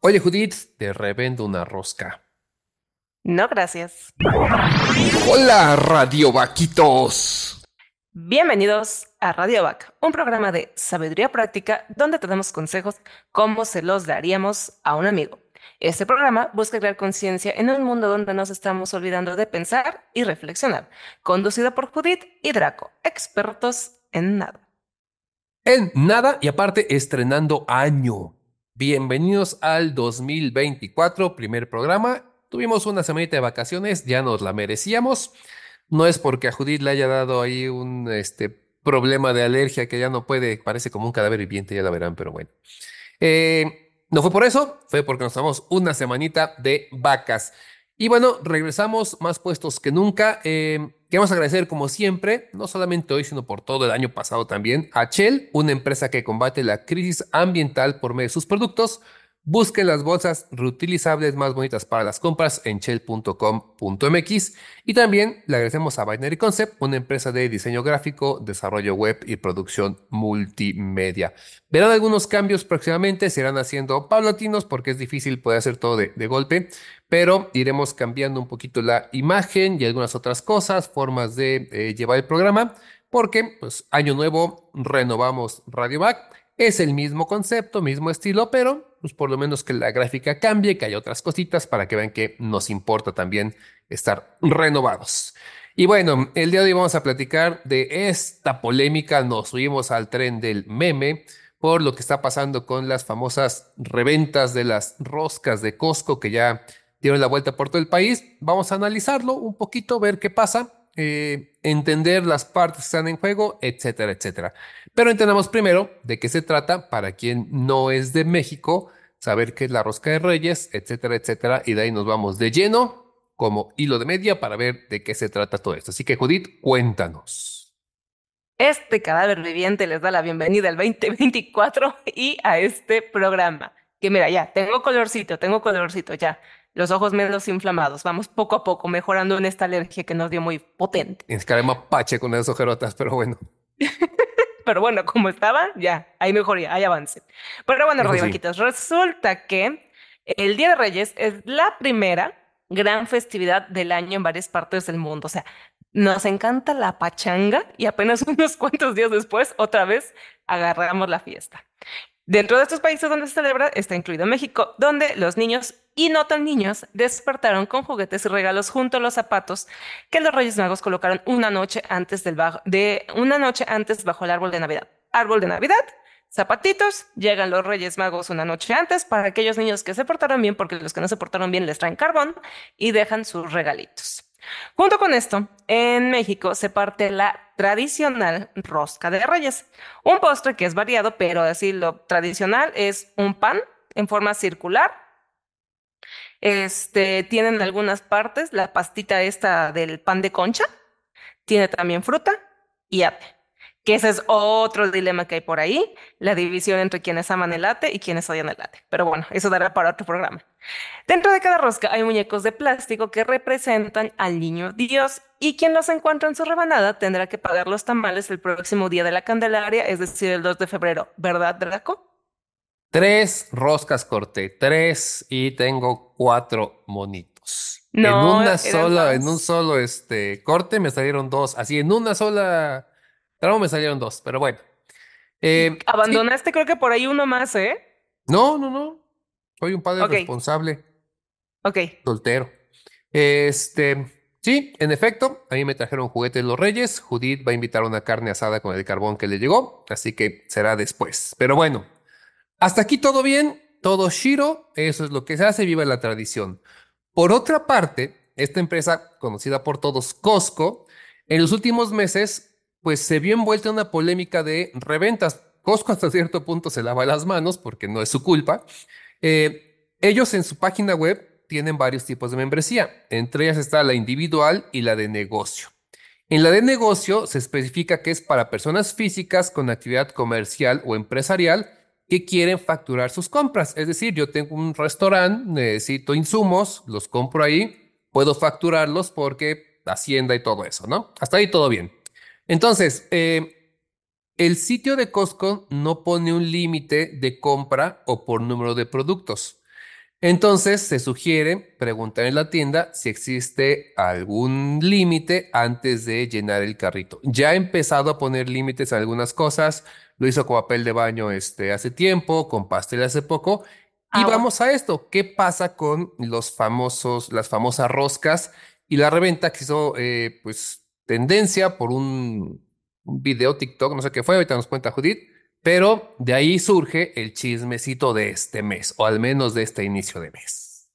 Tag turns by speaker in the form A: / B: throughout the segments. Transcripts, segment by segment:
A: Oye, Judith, te revendo una rosca.
B: No, gracias.
A: Hola, Radio Vaquitos.
B: Bienvenidos a Radio Vac, un programa de sabiduría práctica donde te damos consejos como se los daríamos a un amigo. Este programa busca crear conciencia en un mundo donde nos estamos olvidando de pensar y reflexionar. Conducido por Judith y Draco, expertos en nada.
A: En nada y aparte estrenando año. Bienvenidos al 2024, primer programa. Tuvimos una semanita de vacaciones, ya nos la merecíamos. No es porque a Judith le haya dado ahí un este, problema de alergia que ya no puede, parece como un cadáver viviente, ya la verán, pero bueno. Eh, no fue por eso, fue porque nos tomamos una semanita de vacas. Y bueno, regresamos más puestos que nunca. Eh, queremos agradecer, como siempre, no solamente hoy, sino por todo el año pasado también, a Shell, una empresa que combate la crisis ambiental por medio de sus productos. Busquen las bolsas reutilizables más bonitas para las compras en shell.com.mx y también le agradecemos a Binary Concept, una empresa de diseño gráfico, desarrollo web y producción multimedia. Verán algunos cambios próximamente, se irán haciendo paulatinos porque es difícil poder hacer todo de, de golpe, pero iremos cambiando un poquito la imagen y algunas otras cosas, formas de eh, llevar el programa, porque pues año nuevo renovamos Radio Back. Es el mismo concepto, mismo estilo, pero pues por lo menos que la gráfica cambie, que haya otras cositas para que vean que nos importa también estar renovados. Y bueno, el día de hoy vamos a platicar de esta polémica, nos subimos al tren del meme por lo que está pasando con las famosas reventas de las roscas de Costco que ya dieron la vuelta por todo el país. Vamos a analizarlo un poquito, ver qué pasa, eh, entender las partes que están en juego, etcétera, etcétera. Pero entendamos primero de qué se trata para quien no es de México, saber qué es la rosca de reyes, etcétera, etcétera. Y de ahí nos vamos de lleno como hilo de media para ver de qué se trata todo esto. Así que Judith, cuéntanos.
B: Este cadáver viviente les da la bienvenida al 2024 y a este programa. Que mira, ya, tengo colorcito, tengo colorcito, ya los ojos menos inflamados. Vamos poco a poco mejorando en esta alergia que nos dio muy potente.
A: Es que mapache con esas ojerotas, pero bueno.
B: pero bueno, como estaba, ya, hay mejoría, hay avance. Pero bueno, Radio resulta que el Día de Reyes es la primera gran festividad del año en varias partes del mundo. O sea, nos encanta la pachanga y apenas unos cuantos días después, otra vez, agarramos la fiesta. Dentro de estos países donde se celebra está incluido México, donde los niños y no tan niños despertaron con juguetes y regalos junto a los zapatos que los Reyes Magos colocaron una noche antes del de una noche antes bajo el árbol de Navidad. Árbol de Navidad, zapatitos, llegan los Reyes Magos una noche antes para aquellos niños que se portaron bien, porque los que no se portaron bien les traen carbón y dejan sus regalitos. Junto con esto, en México se parte la tradicional rosca de reyes, un postre que es variado, pero así lo tradicional es un pan en forma circular. Este, tienen algunas partes, la pastita esta del pan de concha, tiene también fruta y ate que ese es otro dilema que hay por ahí, la división entre quienes aman el latte y quienes odian el latte. Pero bueno, eso dará para otro programa. Dentro de cada rosca hay muñecos de plástico que representan al niño Dios y quien los encuentra en su rebanada tendrá que pagar los tamales el próximo día de la Candelaria, es decir, el 2 de febrero. ¿Verdad, Draco?
A: Tres roscas corté, tres y tengo cuatro monitos. No, en una sola, en un solo este corte me salieron dos, así en una sola pero me salieron dos, pero bueno.
B: Eh, Abandonaste creo que por ahí uno más, ¿eh?
A: No, no, no. Soy un padre responsable.
B: Ok.
A: Soltero. Este, sí, en efecto, a mí me trajeron juguetes los reyes. Judith va a invitar una carne asada con el carbón que le llegó, así que será después. Pero bueno, hasta aquí todo bien, todo Shiro, eso es lo que se hace, viva la tradición. Por otra parte, esta empresa, conocida por todos, Costco, en los últimos meses pues se vio envuelta en una polémica de reventas. Costco hasta cierto punto se lava las manos porque no es su culpa. Eh, ellos en su página web tienen varios tipos de membresía. Entre ellas está la individual y la de negocio. En la de negocio se especifica que es para personas físicas con actividad comercial o empresarial que quieren facturar sus compras. Es decir, yo tengo un restaurante, necesito insumos, los compro ahí, puedo facturarlos porque Hacienda y todo eso, ¿no? Hasta ahí todo bien. Entonces, eh, El sitio de Costco no pone un límite de compra o por número de productos. Entonces se sugiere preguntar en la tienda si existe algún límite antes de llenar el carrito. Ya ha empezado a poner límites a algunas cosas, lo hizo con papel de baño este, hace tiempo, con pastel hace poco. Y ah, vamos a esto, ¿qué pasa con los famosos, las famosas roscas y la reventa que hizo eh, pues tendencia por un, un video TikTok, no sé qué fue, ahorita nos cuenta Judith pero de ahí surge el chismecito de este mes, o al menos de este inicio de mes.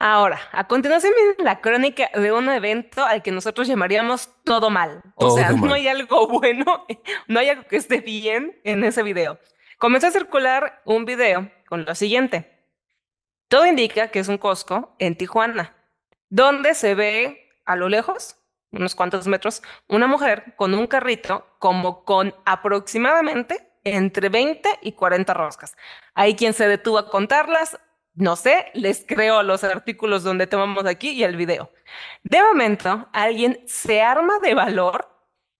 B: Ahora, a continuación viene la crónica de un evento al que nosotros llamaríamos todo mal. O sea, no hay algo bueno, no hay algo que esté bien en ese video. Comenzó a circular un video con lo siguiente. Todo indica que es un Costco en Tijuana, donde se ve a lo lejos unos cuantos metros, una mujer con un carrito como con aproximadamente entre 20 y 40 roscas. Hay quien se detuvo a contarlas, no sé, les creo los artículos donde tomamos aquí y el video. De momento, alguien se arma de valor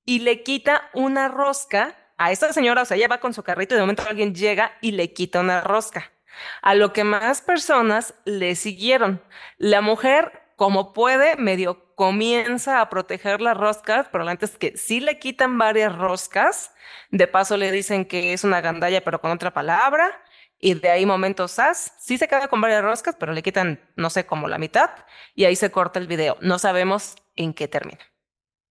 B: y le quita una rosca a esta señora, o sea, ella va con su carrito y de momento alguien llega y le quita una rosca. A lo que más personas le siguieron. La mujer, como puede, medio comienza a proteger las roscas, pero antes que sí le quitan varias roscas, de paso le dicen que es una gandalla, pero con otra palabra, y de ahí momentos as, sí se queda con varias roscas, pero le quitan, no sé, como la mitad, y ahí se corta el video. No sabemos en qué termina.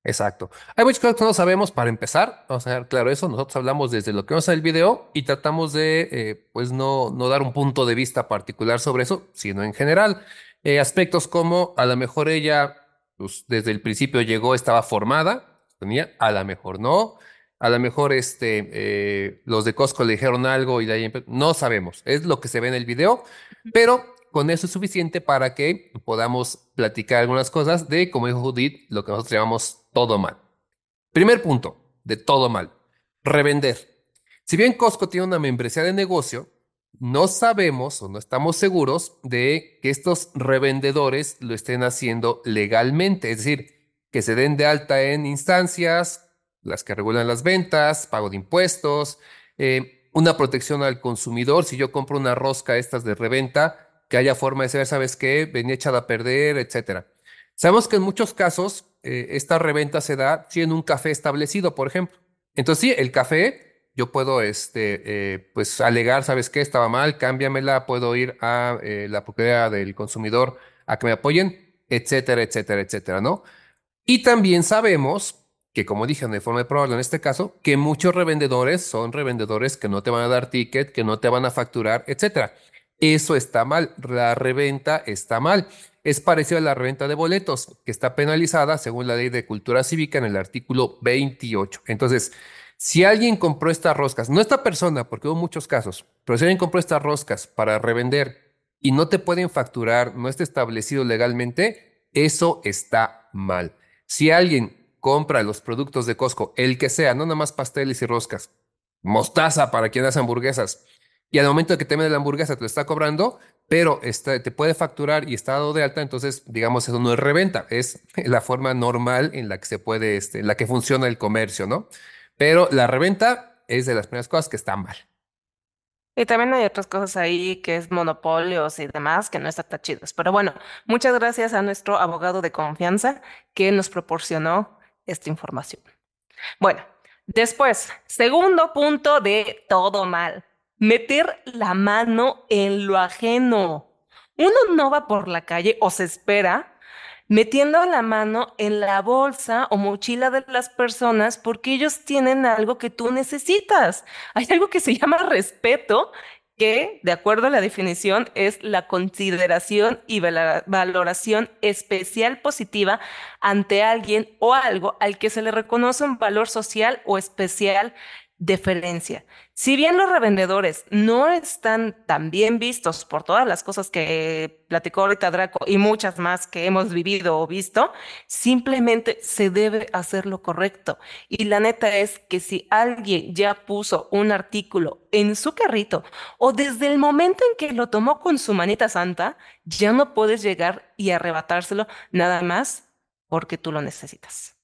A: Exacto. Hay muchas cosas que no sabemos para empezar. Vamos a ver, claro, eso. Nosotros hablamos desde lo que vemos en el video y tratamos de, eh, pues, no, no dar un punto de vista particular sobre eso, sino en general. Eh, aspectos como a lo mejor ella pues, desde el principio llegó, estaba formada, tenía, a lo mejor no, a lo mejor este, eh, los de Costco le dijeron algo y de ahí no sabemos, es lo que se ve en el video, pero con eso es suficiente para que podamos platicar algunas cosas de, como dijo Judith, lo que nosotros llamamos todo mal. Primer punto, de todo mal, revender. Si bien Costco tiene una membresía de negocio, no sabemos o no estamos seguros de que estos revendedores lo estén haciendo legalmente, es decir, que se den de alta en instancias, las que regulan las ventas, pago de impuestos, eh, una protección al consumidor. Si yo compro una rosca estas de reventa, que haya forma de saber, ¿sabes qué? Venía echada a perder, etcétera. Sabemos que en muchos casos eh, esta reventa se da si en un café establecido, por ejemplo. Entonces, sí, el café yo puedo, este, eh, pues, alegar, ¿sabes qué? Estaba mal, cámbiamela, puedo ir a eh, la propiedad del consumidor a que me apoyen, etcétera, etcétera, etcétera, ¿no? Y también sabemos que, como dije, de forma probable en este caso, que muchos revendedores son revendedores que no te van a dar ticket, que no te van a facturar, etcétera. Eso está mal, la reventa está mal. Es parecido a la reventa de boletos, que está penalizada según la ley de cultura cívica en el artículo 28. Entonces, si alguien compró estas roscas, no esta persona, porque hubo muchos casos, pero si alguien compró estas roscas para revender y no te pueden facturar, no está establecido legalmente, eso está mal. Si alguien compra los productos de Costco, el que sea, no nada más pasteles y roscas, mostaza para quien hace hamburguesas, y al momento de que te vende la hamburguesa te lo está cobrando, pero te puede facturar y está dado de alta, entonces digamos eso no es reventa, es la forma normal en la que se puede, este, en la que funciona el comercio, ¿no? Pero la reventa es de las primeras cosas que están mal.
B: Y también hay otras cosas ahí que es monopolios y demás que no están tan chidos. Pero bueno, muchas gracias a nuestro abogado de confianza que nos proporcionó esta información. Bueno, después, segundo punto de todo mal, meter la mano en lo ajeno. Uno no va por la calle o se espera metiendo la mano en la bolsa o mochila de las personas porque ellos tienen algo que tú necesitas. Hay algo que se llama respeto que, de acuerdo a la definición, es la consideración y valoración especial positiva ante alguien o algo al que se le reconoce un valor social o especial deferencia. Si bien los revendedores no están tan bien vistos por todas las cosas que platicó ahorita Draco y muchas más que hemos vivido o visto, simplemente se debe hacer lo correcto. Y la neta es que si alguien ya puso un artículo en su carrito o desde el momento en que lo tomó con su manita santa, ya no puedes llegar y arrebatárselo nada más porque tú lo necesitas.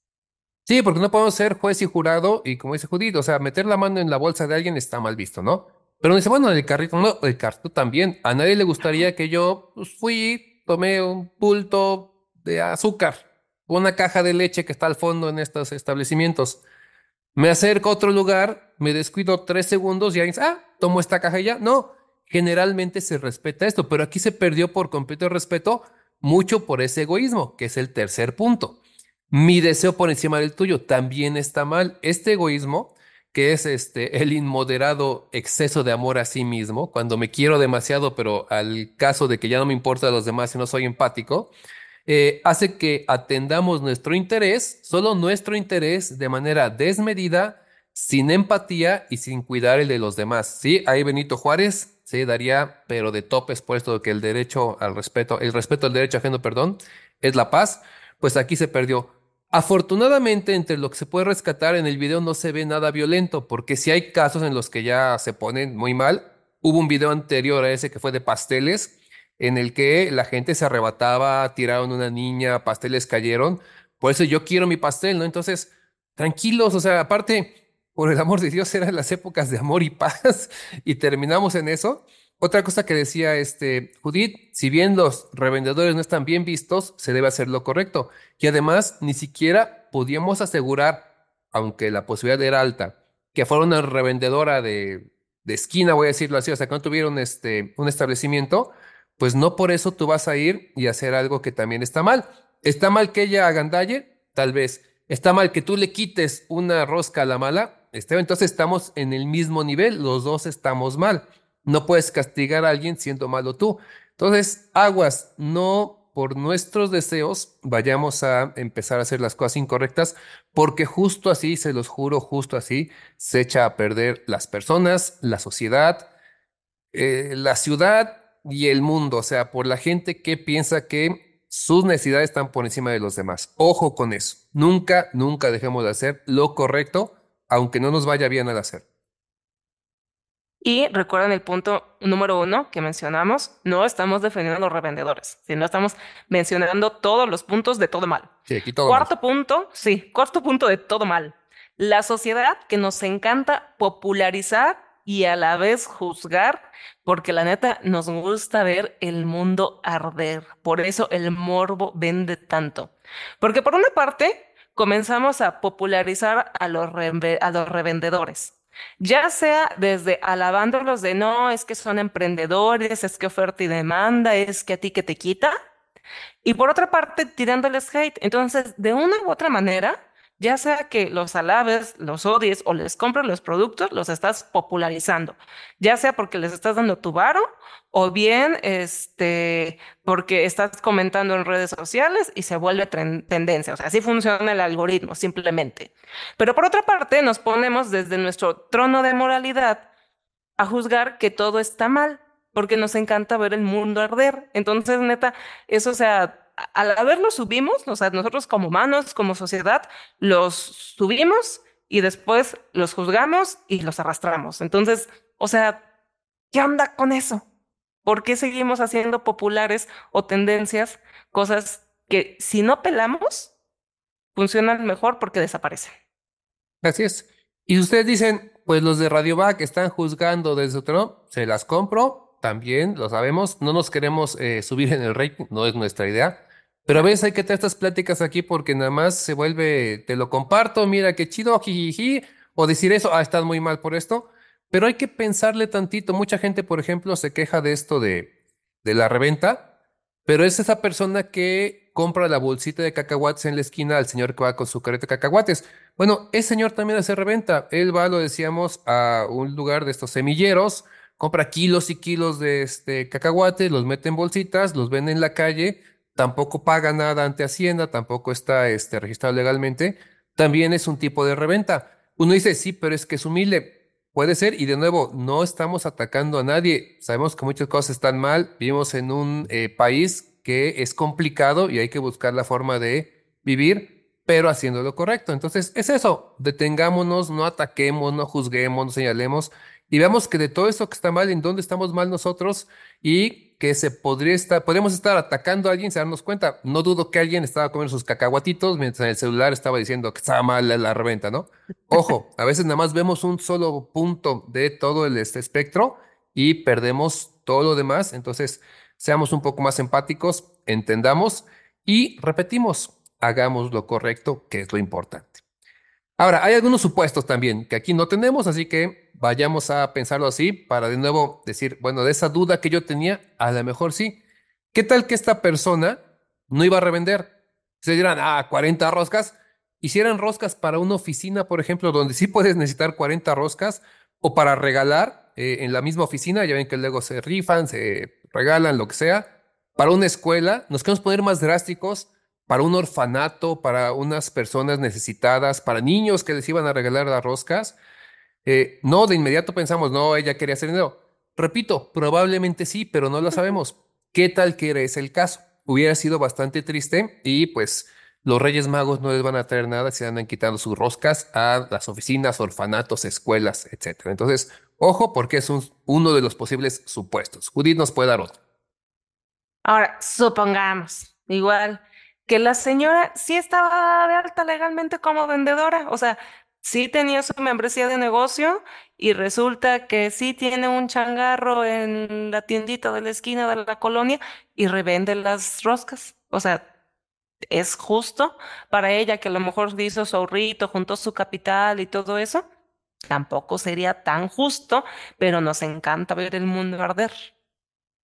A: Sí, porque no podemos ser juez y jurado y como dice Judith, o sea, meter la mano en la bolsa de alguien está mal visto, ¿no? Pero dice, bueno, el carrito, no, el carrito también. A nadie le gustaría que yo pues, fui, tomé un bulto de azúcar, una caja de leche que está al fondo en estos establecimientos. Me acerco a otro lugar, me descuido tres segundos y alguien dice, ah, tomo esta caja y ya. No, generalmente se respeta esto, pero aquí se perdió por completo el respeto, mucho por ese egoísmo, que es el tercer punto. Mi deseo por encima del tuyo también está mal. Este egoísmo, que es este el inmoderado exceso de amor a sí mismo, cuando me quiero demasiado, pero al caso de que ya no me importa a los demás y no soy empático, eh, hace que atendamos nuestro interés, solo nuestro interés, de manera desmedida, sin empatía y sin cuidar el de los demás. Sí, ahí Benito Juárez se daría, pero de topes puesto de que el derecho al respeto, el respeto al derecho ajeno, perdón, es la paz. Pues aquí se perdió. Afortunadamente, entre lo que se puede rescatar en el video no se ve nada violento, porque si hay casos en los que ya se ponen muy mal, hubo un video anterior a ese que fue de pasteles, en el que la gente se arrebataba, tiraron una niña, pasteles cayeron. Por eso yo quiero mi pastel, ¿no? Entonces, tranquilos, o sea, aparte, por el amor de Dios, eran las épocas de amor y paz y terminamos en eso. Otra cosa que decía este Judith, si bien los revendedores no están bien vistos, se debe hacer lo correcto. Y además, ni siquiera podíamos asegurar, aunque la posibilidad era alta, que fuera una revendedora de, de esquina, voy a decirlo así, sea, que no tuvieron este, un establecimiento, pues no por eso tú vas a ir y hacer algo que también está mal. ¿Está mal que ella agandalle? Tal vez. ¿Está mal que tú le quites una rosca a la mala? Entonces estamos en el mismo nivel, los dos estamos mal. No puedes castigar a alguien siendo malo tú. Entonces, aguas, no por nuestros deseos vayamos a empezar a hacer las cosas incorrectas, porque justo así, se los juro, justo así, se echa a perder las personas, la sociedad, eh, la ciudad y el mundo. O sea, por la gente que piensa que sus necesidades están por encima de los demás. Ojo con eso. Nunca, nunca dejemos de hacer lo correcto, aunque no nos vaya bien al hacer.
B: Y recuerden el punto número uno que mencionamos, no estamos defendiendo a los revendedores, sino estamos mencionando todos los puntos de todo mal.
A: Sí, aquí todo
B: Cuarto punto, sí, cuarto punto de todo mal. La sociedad que nos encanta popularizar y a la vez juzgar, porque la neta nos gusta ver el mundo arder. Por eso el morbo vende tanto. Porque por una parte, comenzamos a popularizar a los, a los revendedores ya sea desde alabándolos de no, es que son emprendedores, es que oferta y demanda, es que a ti que te quita. Y por otra parte, tirándoles hate. Entonces, de una u otra manera, ya sea que los alabes, los odies o les compres los productos, los estás popularizando. Ya sea porque les estás dando tu varo o bien este, porque estás comentando en redes sociales y se vuelve tendencia. O sea, así funciona el algoritmo, simplemente. Pero por otra parte, nos ponemos desde nuestro trono de moralidad a juzgar que todo está mal, porque nos encanta ver el mundo arder. Entonces, neta, eso, o sea, al haberlo subimos, o sea, nosotros como humanos, como sociedad, los subimos y después los juzgamos y los arrastramos. Entonces, o sea, ¿qué onda con eso? ¿Por qué seguimos haciendo populares o tendencias cosas que si no pelamos, funcionan mejor porque desaparecen?
A: Así es. Y ustedes dicen, pues los de Radio Back están juzgando desde otro, se las compro, también lo sabemos, no nos queremos eh, subir en el rating, no es nuestra idea. Pero a veces hay que tener estas pláticas aquí porque nada más se vuelve, te lo comparto, mira qué chido, jijiji, o decir eso, ah, estás muy mal por esto. Pero hay que pensarle tantito. Mucha gente, por ejemplo, se queja de esto de, de la reventa, pero es esa persona que compra la bolsita de cacahuates en la esquina al señor que va con su carreta de cacahuates. Bueno, ese señor también hace reventa. Él va, lo decíamos, a un lugar de estos semilleros, compra kilos y kilos de este cacahuates, los mete en bolsitas, los vende en la calle tampoco paga nada ante Hacienda, tampoco está este, registrado legalmente, también es un tipo de reventa. Uno dice, sí, pero es que es humilde. Puede ser, y de nuevo, no estamos atacando a nadie. Sabemos que muchas cosas están mal. Vivimos en un eh, país que es complicado y hay que buscar la forma de vivir, pero haciendo lo correcto. Entonces, es eso. Detengámonos, no ataquemos, no juzguemos, no señalemos y veamos que de todo esto que está mal, en dónde estamos mal nosotros y que se podría estar, podríamos estar atacando a alguien sin darnos cuenta. No dudo que alguien estaba comiendo sus cacahuatitos mientras en el celular estaba diciendo que estaba mal la, reventa, ¿no? Ojo, a veces nada más vemos un solo punto de todo el este espectro y perdemos todo lo demás. Entonces, seamos un poco más empáticos, entendamos y repetimos, hagamos lo correcto, que es lo importante. Ahora, hay algunos supuestos también que aquí no tenemos, así que vayamos a pensarlo así para de nuevo decir, bueno, de esa duda que yo tenía, a lo mejor sí. ¿Qué tal que esta persona no iba a revender? Se dirán, ah, 40 roscas. Hicieran roscas para una oficina, por ejemplo, donde sí puedes necesitar 40 roscas, o para regalar eh, en la misma oficina, ya ven que luego se rifan, se regalan, lo que sea. Para una escuela, nos queremos poner más drásticos, para un orfanato, para unas personas necesitadas, para niños que les iban a regalar las roscas. Eh, no, de inmediato pensamos, no, ella quería hacer dinero. Repito, probablemente sí, pero no lo sabemos. ¿Qué tal que era ese el caso? Hubiera sido bastante triste y pues los Reyes Magos no les van a traer nada si andan quitando sus roscas a las oficinas, orfanatos, escuelas, etc. Entonces, ojo porque es uno de los posibles supuestos. Judith nos puede dar otro.
B: Ahora, supongamos, igual, que la señora sí estaba de alta legalmente como vendedora, o sea, sí tenía su membresía de negocio y resulta que sí tiene un changarro en la tiendita de la esquina de la colonia y revende las roscas. O sea, es justo para ella que a lo mejor hizo su ahorrito, juntó su capital y todo eso. Tampoco sería tan justo, pero nos encanta ver el mundo arder.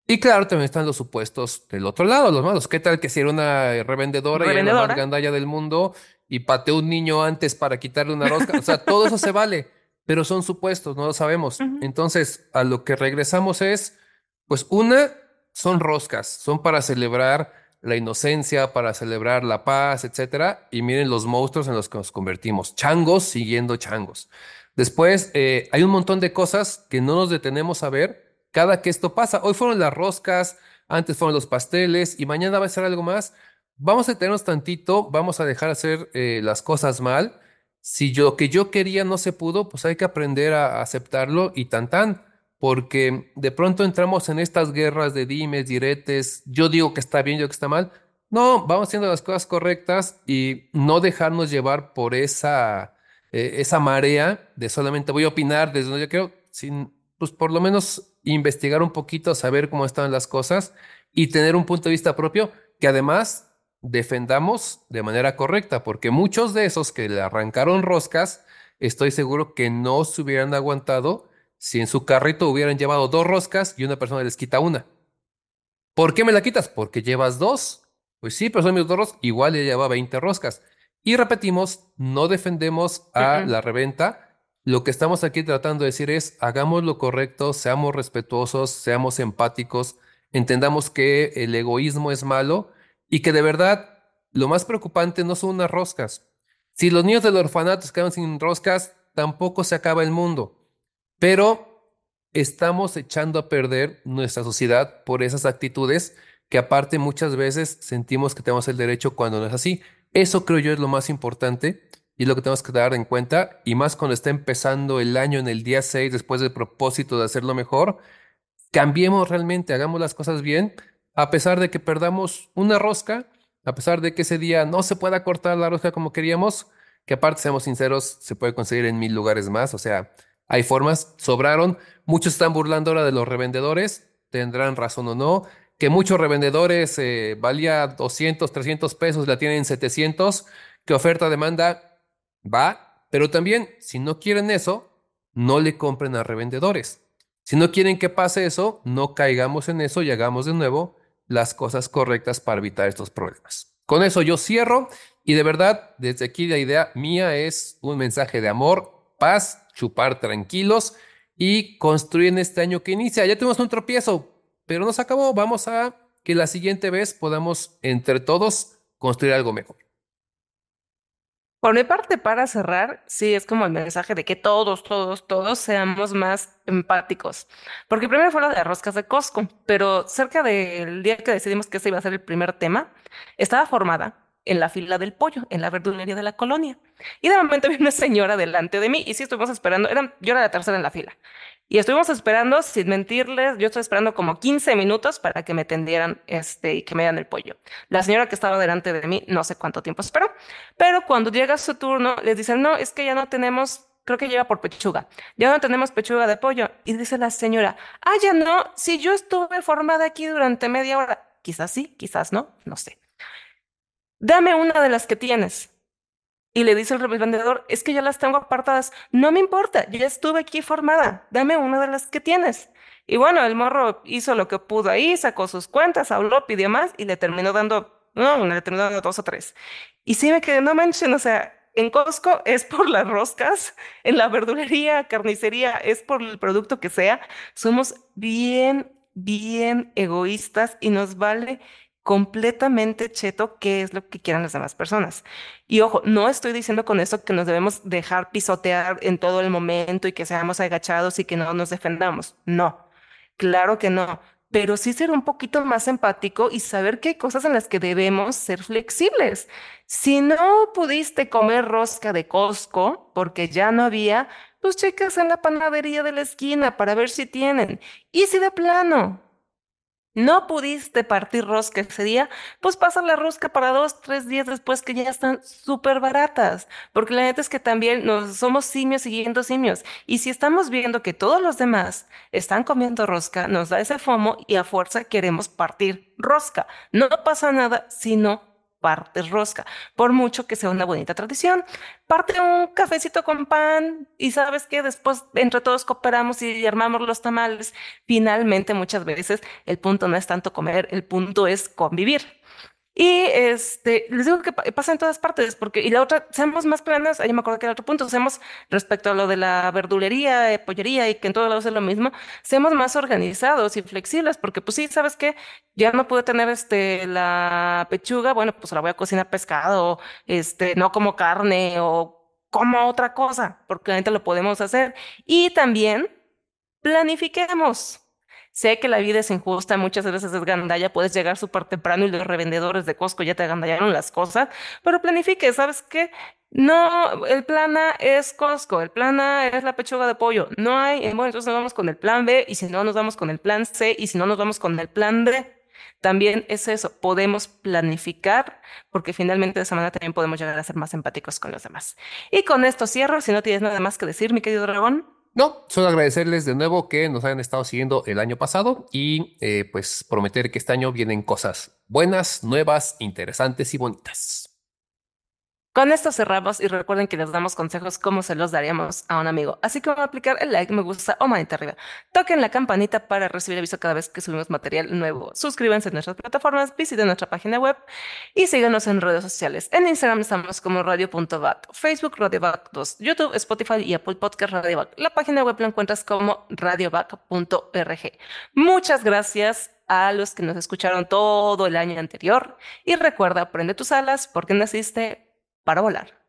A: Y claro, también están los supuestos del otro lado, los malos. ¿Qué tal que si era una revendedora, y era la más gandalla del mundo y pateó un niño antes para quitarle una rosca? O sea, todo eso se vale, pero son supuestos, no lo sabemos. Entonces, a lo que regresamos es, pues una, son roscas, son para celebrar la inocencia, para celebrar la paz, etcétera. Y miren los monstruos en los que nos convertimos, changos siguiendo changos. Después, eh, hay un montón de cosas que no nos detenemos a ver cada que esto pasa. Hoy fueron las roscas, antes fueron los pasteles y mañana va a ser algo más. Vamos a tenernos tantito, vamos a dejar hacer eh, las cosas mal. Si lo que yo quería no se pudo, pues hay que aprender a aceptarlo y tan tan, porque de pronto entramos en estas guerras de dimes, diretes, yo digo que está bien, yo que está mal. No, vamos haciendo las cosas correctas y no dejarnos llevar por esa, eh, esa marea de solamente voy a opinar desde donde yo quiero, sin pues por lo menos investigar un poquito, saber cómo están las cosas y tener un punto de vista propio que además defendamos de manera correcta, porque muchos de esos que le arrancaron roscas, estoy seguro que no se hubieran aguantado si en su carrito hubieran llevado dos roscas y una persona les quita una. ¿Por qué me la quitas? Porque llevas dos. Pues sí, pero son mis dos roscas. Igual ya lleva 20 roscas. Y repetimos, no defendemos a la reventa, lo que estamos aquí tratando de decir es, hagamos lo correcto, seamos respetuosos, seamos empáticos, entendamos que el egoísmo es malo y que de verdad lo más preocupante no son unas roscas. Si los niños del orfanato se quedan sin roscas, tampoco se acaba el mundo. Pero estamos echando a perder nuestra sociedad por esas actitudes que aparte muchas veces sentimos que tenemos el derecho cuando no es así. Eso creo yo es lo más importante y lo que tenemos que dar en cuenta, y más cuando está empezando el año en el día 6 después del propósito de hacerlo mejor, cambiemos realmente, hagamos las cosas bien, a pesar de que perdamos una rosca, a pesar de que ese día no se pueda cortar la rosca como queríamos, que aparte, seamos sinceros, se puede conseguir en mil lugares más, o sea, hay formas, sobraron, muchos están burlando ahora de los revendedores, tendrán razón o no, que muchos revendedores eh, valía 200, 300 pesos, la tienen 700, que oferta, demanda, Va, pero también, si no quieren eso, no le compren a revendedores. Si no quieren que pase eso, no caigamos en eso y hagamos de nuevo las cosas correctas para evitar estos problemas. Con eso yo cierro y de verdad, desde aquí la idea mía es un mensaje de amor, paz, chupar tranquilos y construir en este año que inicia. Ya tuvimos un tropiezo, pero no se acabó. Vamos a que la siguiente vez podamos entre todos construir algo mejor.
B: Por mi parte, para cerrar, sí es como el mensaje de que todos, todos, todos seamos más empáticos. Porque primero fue lo de roscas de Costco, pero cerca del día que decidimos que ese iba a ser el primer tema, estaba formada en la fila del pollo, en la verdulería de la colonia. Y de momento vi una señora delante de mí y sí estuvimos esperando, eran, yo era la tercera en la fila. Y estuvimos esperando, sin mentirles, yo estoy esperando como 15 minutos para que me tendieran este, y que me dieran el pollo. La señora que estaba delante de mí, no sé cuánto tiempo esperó, pero cuando llega su turno, les dicen, no, es que ya no tenemos, creo que llega por pechuga, ya no tenemos pechuga de pollo. Y dice la señora, ah, ya no, si yo estuve formada aquí durante media hora, quizás sí, quizás no, no sé. Dame una de las que tienes. Y le dice el revendedor, es que ya las tengo apartadas. No me importa, ya estuve aquí formada. Dame una de las que tienes. Y bueno, el morro hizo lo que pudo ahí, sacó sus cuentas, habló, pidió más y le terminó dando, no, le terminó dando dos o tres. Y sí me quedé, no manchen, o sea, en Costco es por las roscas, en la verdulería, carnicería, es por el producto que sea. Somos bien, bien egoístas y nos vale completamente cheto qué es lo que quieran las demás personas. Y ojo, no estoy diciendo con eso que nos debemos dejar pisotear en todo el momento y que seamos agachados y que no nos defendamos. No, claro que no. Pero sí ser un poquito más empático y saber que hay cosas en las que debemos ser flexibles. Si no pudiste comer rosca de Costco porque ya no había, pues checas en la panadería de la esquina para ver si tienen. Y si de plano no pudiste partir rosca ese día, pues pasa la rosca para dos, tres días después que ya están súper baratas, porque la neta es que también nos somos simios siguiendo simios. Y si estamos viendo que todos los demás están comiendo rosca, nos da ese fomo y a fuerza queremos partir rosca. No pasa nada si no parte rosca, por mucho que sea una bonita tradición. Parte un cafecito con pan y sabes que después entre todos cooperamos y armamos los tamales. Finalmente, muchas veces el punto no es tanto comer, el punto es convivir. Y este, les digo que pasa en todas partes, porque, y la otra, seamos más planas, ahí me acuerdo que el otro punto, seamos respecto a lo de la verdulería, eh, pollería y que en todos lados es lo mismo, seamos más organizados y flexibles, porque pues sí, ¿sabes qué? Ya no puedo tener este, la pechuga, bueno, pues la voy a cocinar pescado, este, no como carne o como otra cosa, porque gente lo podemos hacer. Y también planifiquemos. Sé que la vida es injusta, muchas veces es gandalla, puedes llegar súper temprano y los revendedores de Costco ya te agandallaron las cosas, pero planifique, ¿sabes qué? No, el plan A es Costco, el plan A es la pechuga de pollo, no hay, bueno, entonces nos vamos con el plan B y si no nos vamos con el plan C y si no nos vamos con el plan D. También es eso, podemos planificar porque finalmente de esa manera también podemos llegar a ser más empáticos con los demás. Y con esto cierro, si no tienes nada más que decir, mi querido dragón.
A: No, solo agradecerles de nuevo que nos hayan estado siguiendo el año pasado y eh, pues prometer que este año vienen cosas buenas, nuevas, interesantes y bonitas.
B: Con esto cerramos y recuerden que les damos consejos como se los daríamos a un amigo. Así que van a aplicar el like, me gusta o manita arriba. Toquen la campanita para recibir aviso cada vez que subimos material nuevo. Suscríbanse a nuestras plataformas, visiten nuestra página web y síganos en redes sociales. En Instagram estamos como radio.bat, Facebook radiobac 2, YouTube, Spotify y Apple Podcast radiobac. La página web la encuentras como radiobac.org. Muchas gracias a los que nos escucharon todo el año anterior y recuerda, prende tus alas porque naciste para volar.